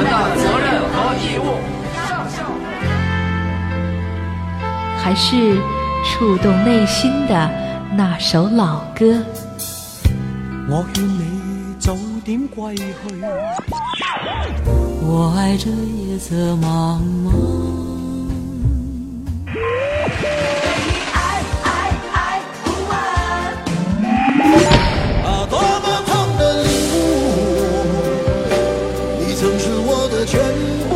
们的责任和义务。还是触动内心的那首老歌。我劝你早点归去，我爱这夜色茫茫。我的全部。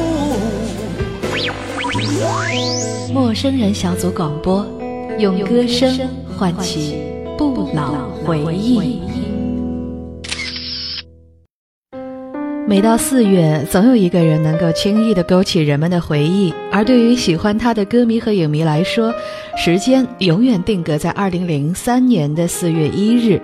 陌生人小组广播，用歌声唤起不老回忆。每到四月，总有一个人能够轻易地勾起人们的回忆。而对于喜欢他的歌迷和影迷来说，时间永远定格在二零零三年的四月一日。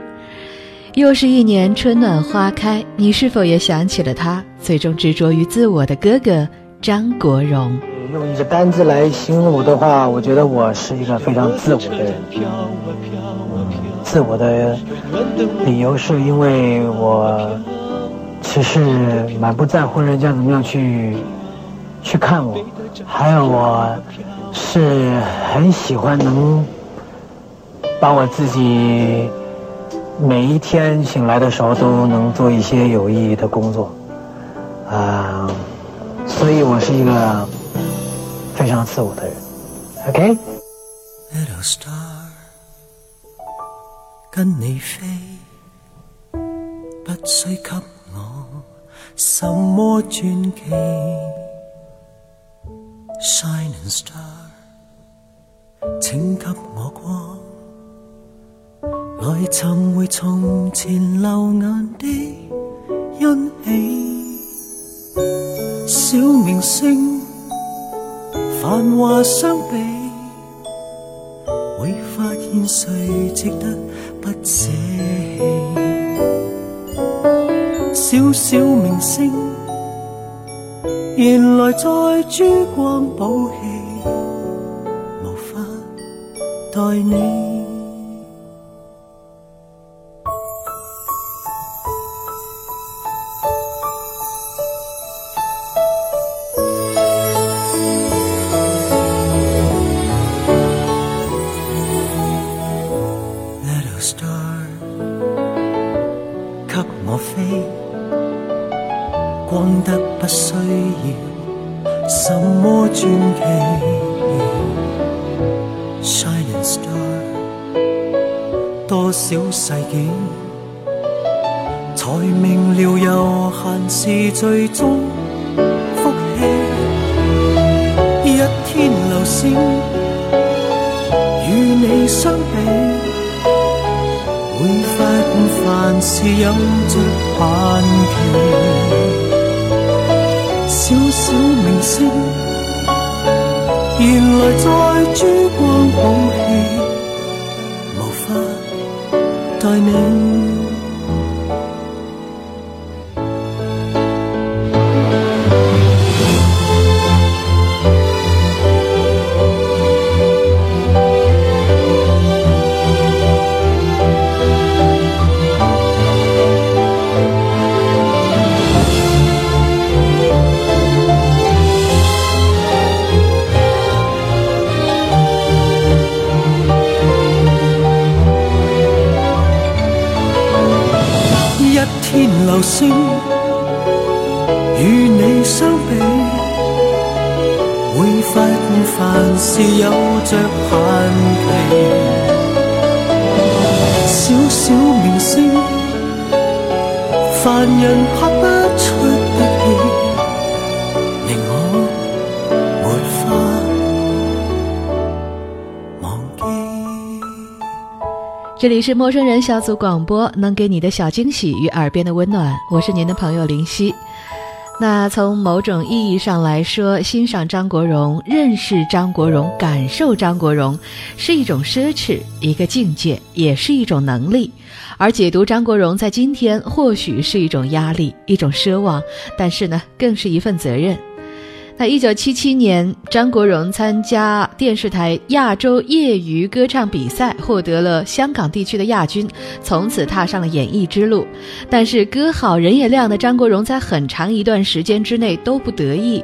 又是一年春暖花开，你是否也想起了他？最终执着于自我的哥哥张国荣。用一个单字来形容我的话，我觉得我是一个非常自我的人。自我的理由是因为我。其实蛮不在乎人家怎么样去去看我，还有我是很喜欢能把我自己每一天醒来的时候都能做一些有意义的工作，啊，所以我是一个非常自我的人 OK。Star,。跟你飞，不需给。什么传奇？Shining star，请给我光，来寻回从前流眼的欣喜。小明星，繁华相比，会发现谁值得不舍弃。小小明星，原来在珠光宝气，无法待你。讲得不需要什么传奇。Shining star，多少世纪才明了有限是最终福气。一天流星与你相比。会发现凡事有着限期。小小明星，原来在珠光宝气，无法待你。这里是陌生人小组广播，能给你的小惊喜与耳边的温暖。我是您的朋友林夕。那从某种意义上来说，欣赏张国荣、认识张国荣、感受张国荣，是一种奢侈，一个境界，也是一种能力；而解读张国荣，在今天或许是一种压力，一种奢望，但是呢，更是一份责任。那一九七七年，张国荣参加电视台亚洲业余歌唱比赛，获得了香港地区的亚军，从此踏上了演艺之路。但是歌好人也亮的张国荣，在很长一段时间之内都不得意。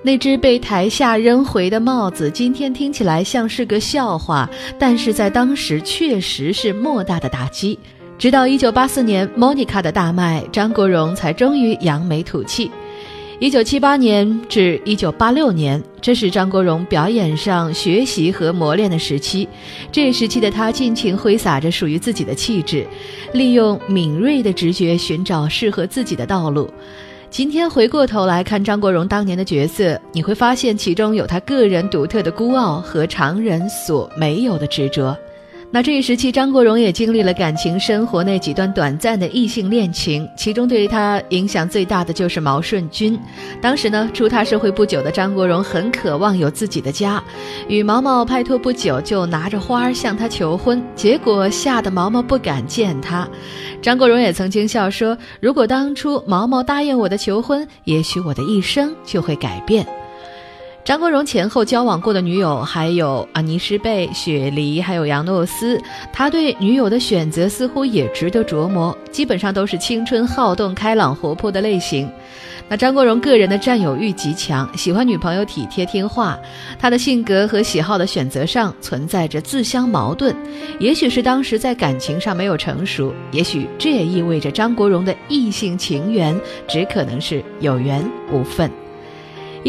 那只被台下扔回的帽子，今天听起来像是个笑话，但是在当时确实是莫大的打击。直到一九八四年，Monica 的大卖，张国荣才终于扬眉吐气。一九七八年至一九八六年，这是张国荣表演上学习和磨练的时期。这时期的他尽情挥洒着属于自己的气质，利用敏锐的直觉寻找适合自己的道路。今天回过头来看张国荣当年的角色，你会发现其中有他个人独特的孤傲和常人所没有的执着。那这一时期，张国荣也经历了感情生活那几段短暂的异性恋情，其中对于他影响最大的就是毛舜筠。当时呢，出踏社会不久的张国荣很渴望有自己的家，与毛毛拍拖不久就拿着花向他求婚，结果吓得毛毛不敢见他。张国荣也曾经笑说：“如果当初毛毛答应我的求婚，也许我的一生就会改变。”张国荣前后交往过的女友还有啊倪诗贝、雪梨，还有杨诺斯。他对女友的选择似乎也值得琢磨，基本上都是青春好动、开朗活泼的类型。那张国荣个人的占有欲极强，喜欢女朋友体贴听话。他的性格和喜好的选择上存在着自相矛盾，也许是当时在感情上没有成熟，也许这也意味着张国荣的异性情缘只可能是有缘无分。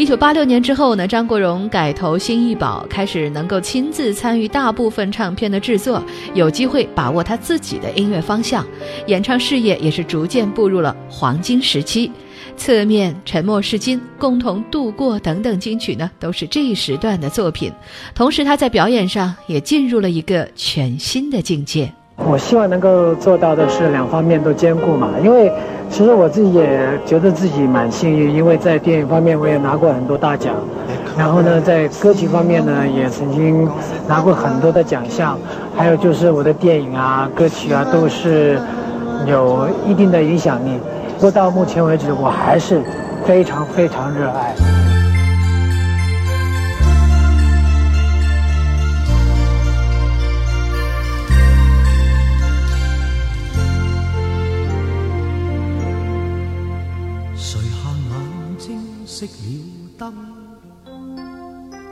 一九八六年之后呢，张国荣改投新艺宝，开始能够亲自参与大部分唱片的制作，有机会把握他自己的音乐方向，演唱事业也是逐渐步入了黄金时期。侧面、沉默是金、共同度过等等金曲呢，都是这一时段的作品。同时，他在表演上也进入了一个全新的境界。我希望能够做到的是两方面都兼顾嘛，因为。其实我自己也觉得自己蛮幸运，因为在电影方面我也拿过很多大奖，然后呢，在歌曲方面呢也曾经拿过很多的奖项，还有就是我的电影啊、歌曲啊都是有一定的影响力。不过到目前为止，我还是非常非常热爱。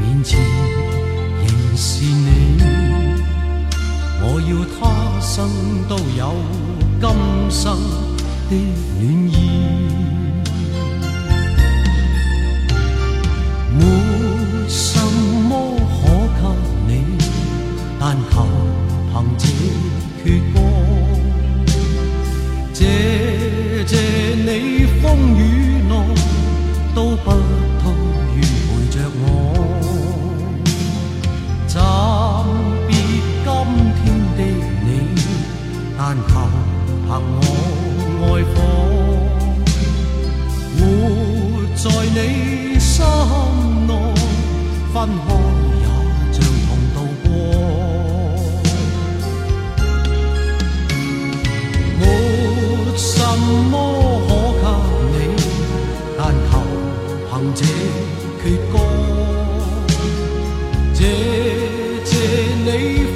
面前仍是你，我要他生都有今生的暖意。分开。也像同渡过，没什么可给你，但求。凭这阙歌，谢谢你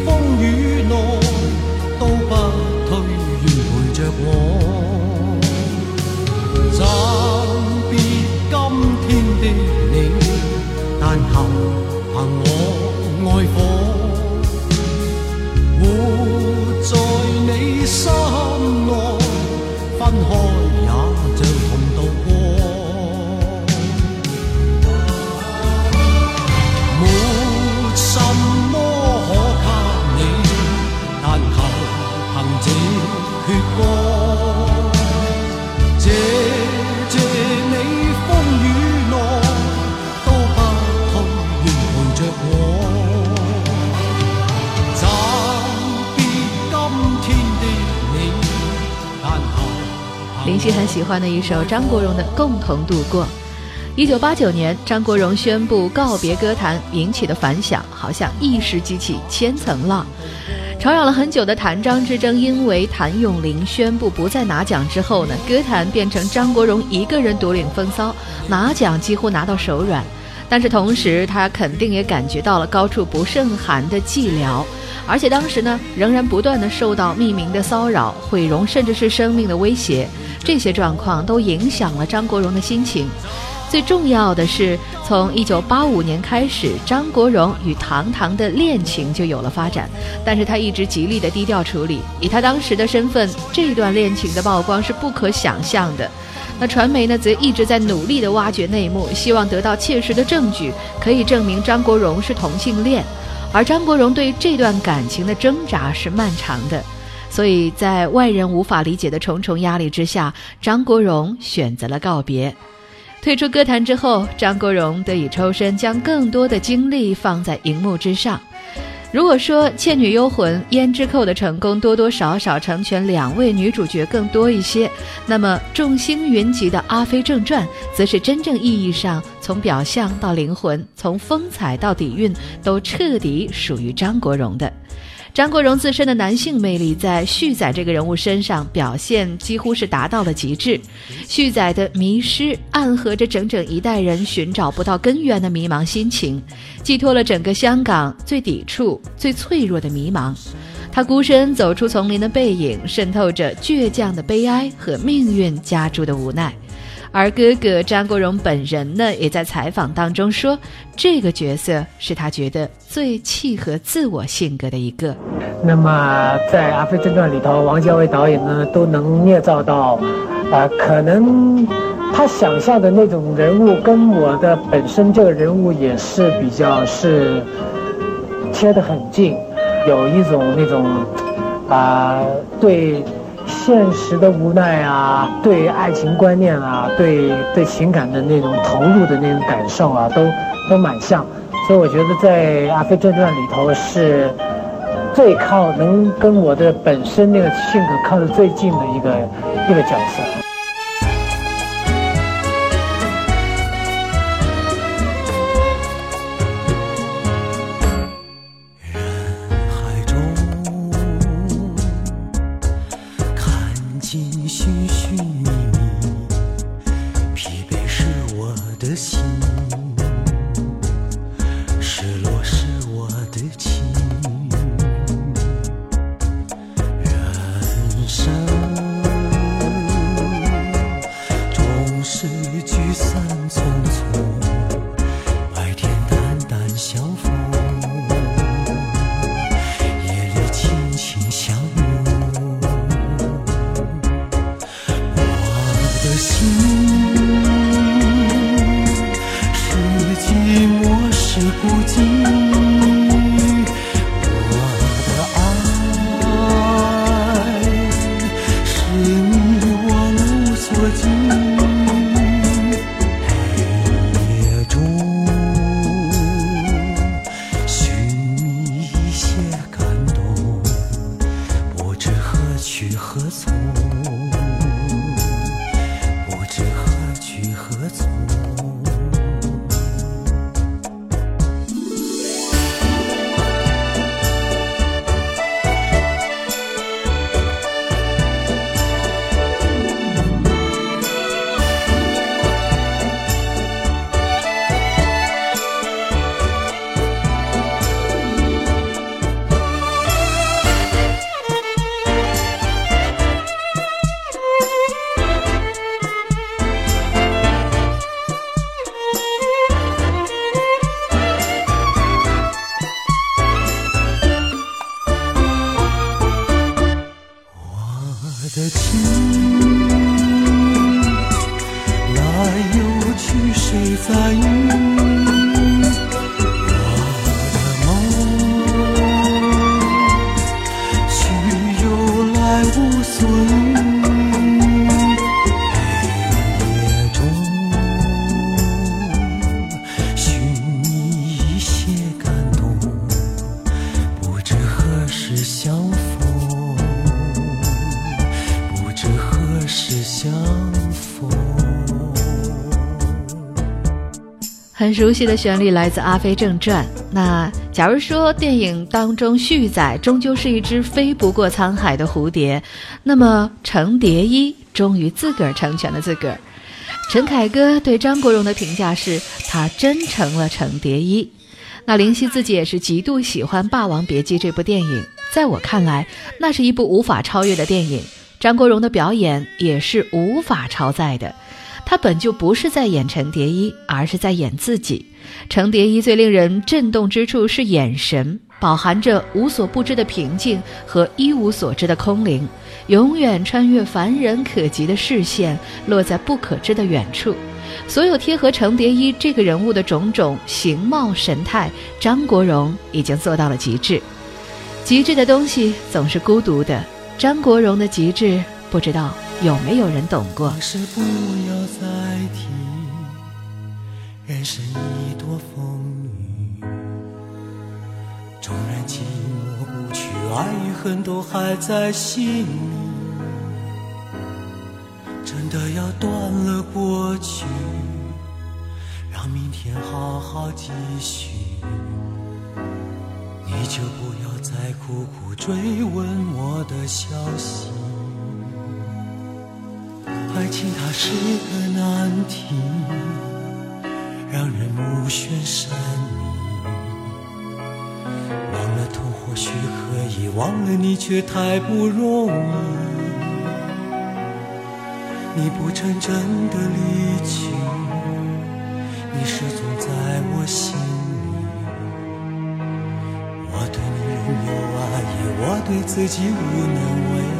风雨内都不退，愿陪着我。求林夕很喜欢的一首张国荣的《共同度过》。一九八九年，张国荣宣布告别歌坛，引起的反响好像一时激起千层浪。吵嚷了很久的谭张之争，因为谭咏麟宣布不再拿奖之后呢，歌坛变成张国荣一个人独领风骚，拿奖几乎拿到手软。但是同时，他肯定也感觉到了高处不胜寒的寂寥，而且当时呢，仍然不断的受到匿名的骚扰、毁容，甚至是生命的威胁。这些状况都影响了张国荣的心情。最重要的是，从1985年开始，张国荣与唐唐的恋情就有了发展，但是他一直极力的低调处理。以他当时的身份，这段恋情的曝光是不可想象的。那传媒呢，则一直在努力的挖掘内幕，希望得到切实的证据，可以证明张国荣是同性恋。而张国荣对这段感情的挣扎是漫长的，所以在外人无法理解的重重压力之下，张国荣选择了告别。退出歌坛之后，张国荣得以抽身，将更多的精力放在荧幕之上。如果说《倩女幽魂》《胭脂扣》的成功多多少少成全两位女主角更多一些，那么众星云集的《阿飞正传》则是真正意义上从表象到灵魂，从风采到底蕴，都彻底属于张国荣的。张国荣自身的男性魅力在旭仔这个人物身上表现几乎是达到了极致。旭仔的迷失暗合着整整一代人寻找不到根源的迷茫心情，寄托了整个香港最抵触、最脆弱的迷茫。他孤身走出丛林的背影，渗透着倔强的悲哀和命运加注的无奈。而哥哥张国荣本人呢，也在采访当中说，这个角色是他觉得最契合自我性格的一个。那么在《阿飞正传》里头，王家卫导演呢都能捏造到，啊、可能他想象的那种人物跟我的本身这个人物也是比较是贴得很近，有一种那种啊、对现实的无奈啊，对爱情观念啊，对对情感的那种投入的那种感受啊，都都蛮像。所以我觉得在《阿飞正传》里头是最靠能跟我的本身那个性格靠得最近的一个一个角色。熟悉的旋律来自《阿飞正传》。那假如说电影当中旭仔终究是一只飞不过沧海的蝴蝶，那么程蝶衣终于自个儿成全了自个儿。陈凯歌对张国荣的评价是，他真成了程蝶衣。那林夕自己也是极度喜欢《霸王别姬》这部电影，在我看来，那是一部无法超越的电影。张国荣的表演也是无法超载的。他本就不是在演程蝶衣，而是在演自己。程蝶衣最令人震动之处是眼神，饱含着无所不知的平静和一无所知的空灵，永远穿越凡人可及的视线，落在不可知的远处。所有贴合程蝶衣这个人物的种种形貌神态，张国荣已经做到了极致。极致的东西总是孤独的，张国荣的极致，不知道有没有人懂过？往事不要再提，人生已多风雨。纵然寂寞不去，爱与恨都还在心里。真的要断了过去，让明天好好继续。你就不要再苦苦追问我的消息。爱情它是个难题，让人目眩神迷。忘了痛或许可以，忘了你却太不容易。你不曾真的离去，你始终在我心里。我对你仍有爱意，我对自己无能为力。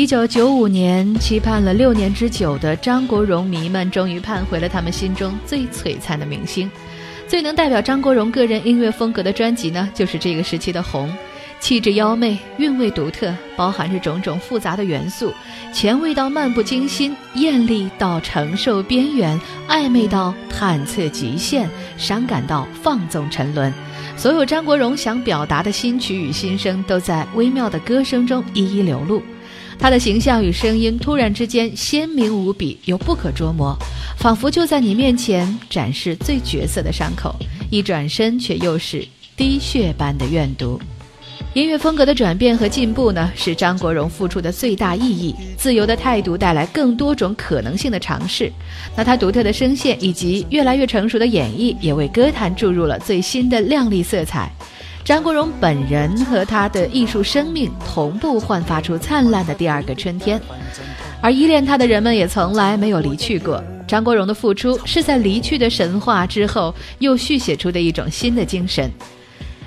一九九五年，期盼了六年之久的张国荣迷们终于盼回了他们心中最璀璨的明星。最能代表张国荣个人音乐风格的专辑呢，就是这个时期的《红》，气质妖媚，韵味独特，包含着种种复杂的元素，前卫到漫不经心，艳丽到承受边缘，暧昧到探测极限，伤感到放纵沉沦。所有张国荣想表达的新曲与心声，都在微妙的歌声中一一流露。他的形象与声音突然之间鲜明无比又不可捉摸，仿佛就在你面前展示最绝色的伤口，一转身却又是滴血般的怨毒。音乐风格的转变和进步呢，是张国荣付出的最大意义。自由的态度带来更多种可能性的尝试，那他独特的声线以及越来越成熟的演绎，也为歌坛注入了最新的亮丽色彩。张国荣本人和他的艺术生命同步焕发出灿烂的第二个春天，而依恋他的人们也从来没有离去过。张国荣的付出是在离去的神话之后又续写出的一种新的精神。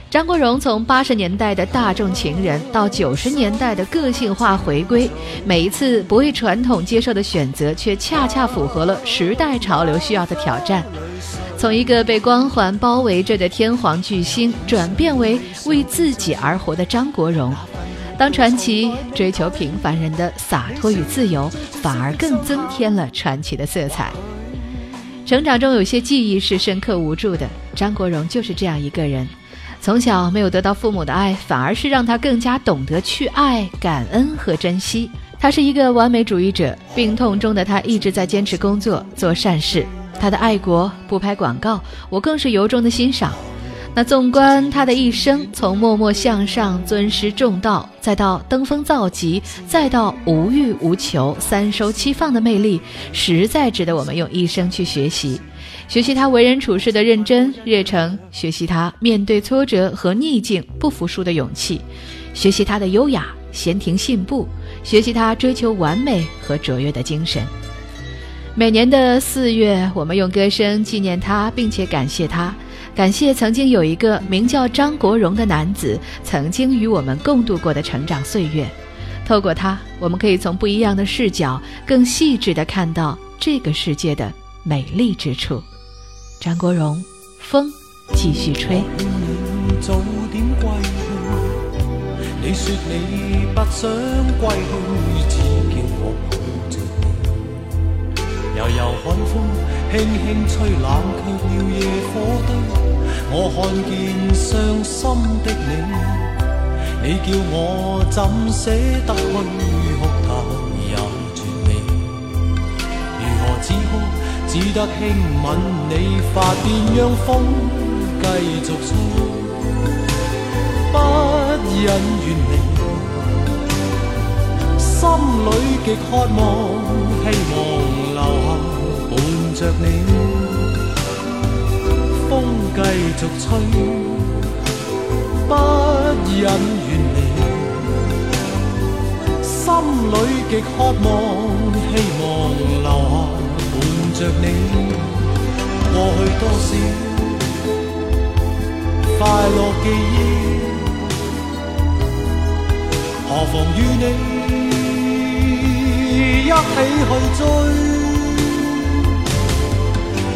张国荣从八十年代的大众情人到九十年代的个性化回归，每一次不为传统接受的选择，却恰恰符合了时代潮流需要的挑战。从一个被光环包围着的天皇巨星，转变为为自己而活的张国荣。当传奇追求平凡人的洒脱与自由，反而更增添了传奇的色彩。成长中有些记忆是深刻无助的，张国荣就是这样一个人。从小没有得到父母的爱，反而是让他更加懂得去爱、感恩和珍惜。他是一个完美主义者，病痛中的他一直在坚持工作、做善事。他的爱国不拍广告，我更是由衷的欣赏。那纵观他的一生，从默默向上、尊师重道，再到登峰造极，再到无欲无求、三收七放的魅力，实在值得我们用一生去学习。学习他为人处事的认真热诚，学习他面对挫折和逆境不服输的勇气，学习他的优雅闲庭信步，学习他追求完美和卓越的精神。每年的四月，我们用歌声纪念他，并且感谢他，感谢曾经有一个名叫张国荣的男子曾经与我们共度过的成长岁月。透过他，我们可以从不一样的视角，更细致地看到这个世界的美丽之处。张国荣，风继续吹。你说你不想归去，悠悠寒風輕輕吹，冷却了夜火堆。我看見傷心的你，你叫我怎捨得去哭態也绝美，如何止哭？只得輕吻你髮邊，讓風繼續吹，不忍遠離，心里極渴望，希伴着你。風繼續吹，不忍遠離，心裏極渴望，希望留下伴。着你，過去多少快樂記憶，何妨與你一起去追？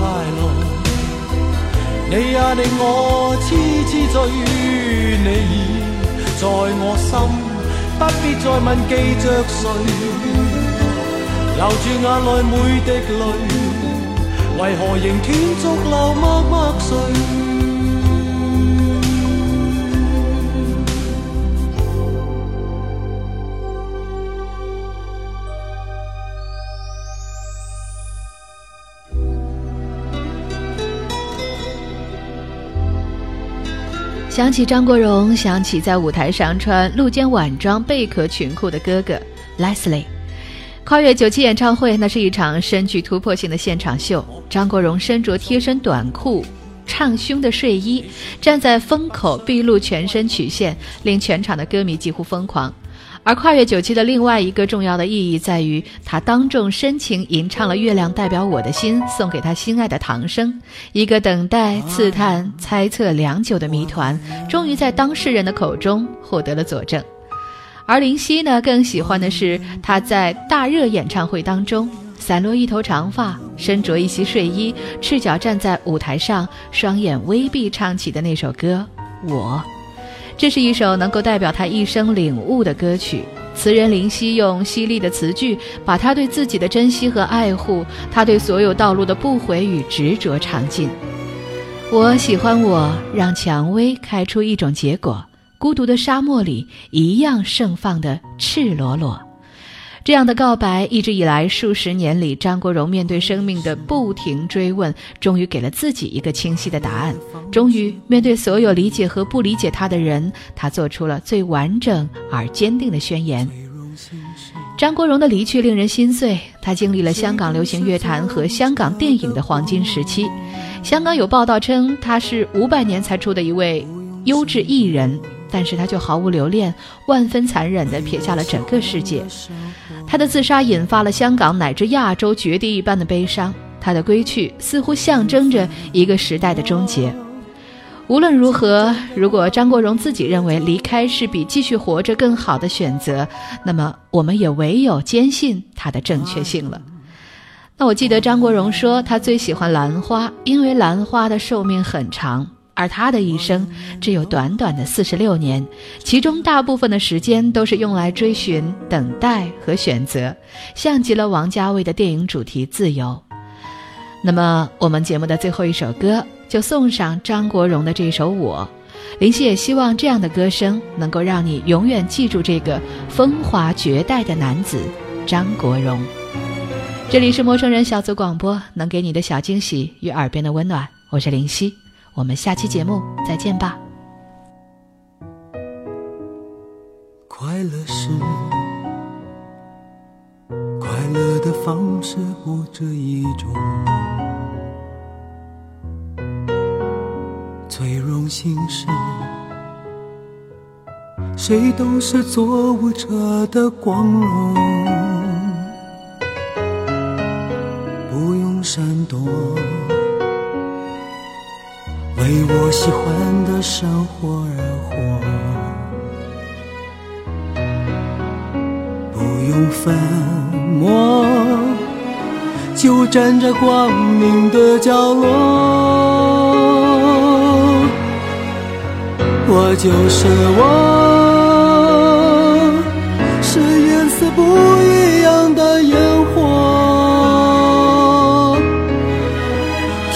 快乐，你也令我痴痴醉，你已在我心，不必再问记着谁，留住眼内每滴泪，为何仍断续流默默睡？想起张国荣，想起在舞台上穿露肩晚装、贝壳裙裤的哥哥 Leslie。跨越九七演唱会，那是一场深具突破性的现场秀。张国荣身着贴身短裤、畅胸的睡衣，站在风口，毕露全身曲线，令全场的歌迷几乎疯狂。而跨越九七的另外一个重要的意义在于，他当众深情吟唱了《月亮代表我的心》，送给他心爱的唐生。一个等待、刺探、猜测良久的谜团，终于在当事人的口中获得了佐证。而林夕呢，更喜欢的是他在大热演唱会当中，散落一头长发，身着一袭睡衣，赤脚站在舞台上，双眼微闭，唱起的那首歌《我》。这是一首能够代表他一生领悟的歌曲。词人林夕用犀利的词句，把他对自己的珍惜和爱护，他对所有道路的不悔与执着尝尽。我喜欢我，让蔷薇开出一种结果，孤独的沙漠里一样盛放的赤裸裸。这样的告白，一直以来数十年里，张国荣面对生命的不停追问，终于给了自己一个清晰的答案。终于面对所有理解和不理解他的人，他做出了最完整而坚定的宣言。张国荣的离去令人心碎，他经历了香港流行乐坛和香港电影的黄金时期。香港有报道称，他是五百年才出的一位优质艺人，但是他却毫无留恋，万分残忍地撇下了整个世界。他的自杀引发了香港乃至亚洲绝地一般的悲伤，他的归去似乎象征着一个时代的终结。无论如何，如果张国荣自己认为离开是比继续活着更好的选择，那么我们也唯有坚信他的正确性了。那我记得张国荣说，他最喜欢兰花，因为兰花的寿命很长。而他的一生只有短短的四十六年，其中大部分的时间都是用来追寻、等待和选择，像极了王家卫的电影主题《自由》。那么，我们节目的最后一首歌就送上张国荣的这首《我》。林夕也希望这样的歌声能够让你永远记住这个风华绝代的男子张国荣。这里是陌生人小组广播，能给你的小惊喜与耳边的温暖，我是林夕。我们下期节目再见吧。快乐是快乐的方式，或者一种最荣幸是，谁都是做舞者的光荣，不用闪躲。为我喜欢的生活而活，不用粉墨，就站在光明的角落。我就是我，是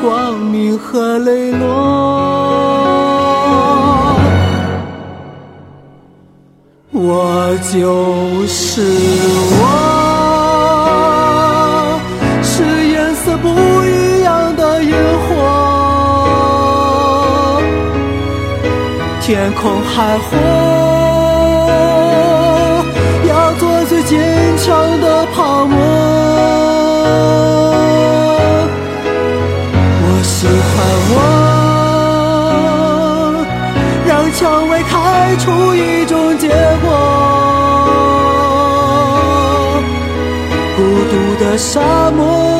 光明和磊落？我。就是我，是颜色不一样的烟火，天空海阔，要做最坚薇开出一种结果。孤独的沙漠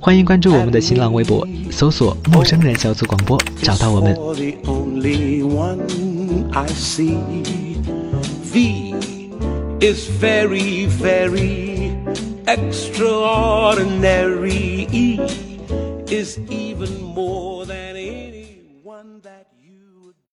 欢迎关注我们的新浪微博，搜索“陌生人小组广播”，找到我们。The is very, very extraordinary. E is even more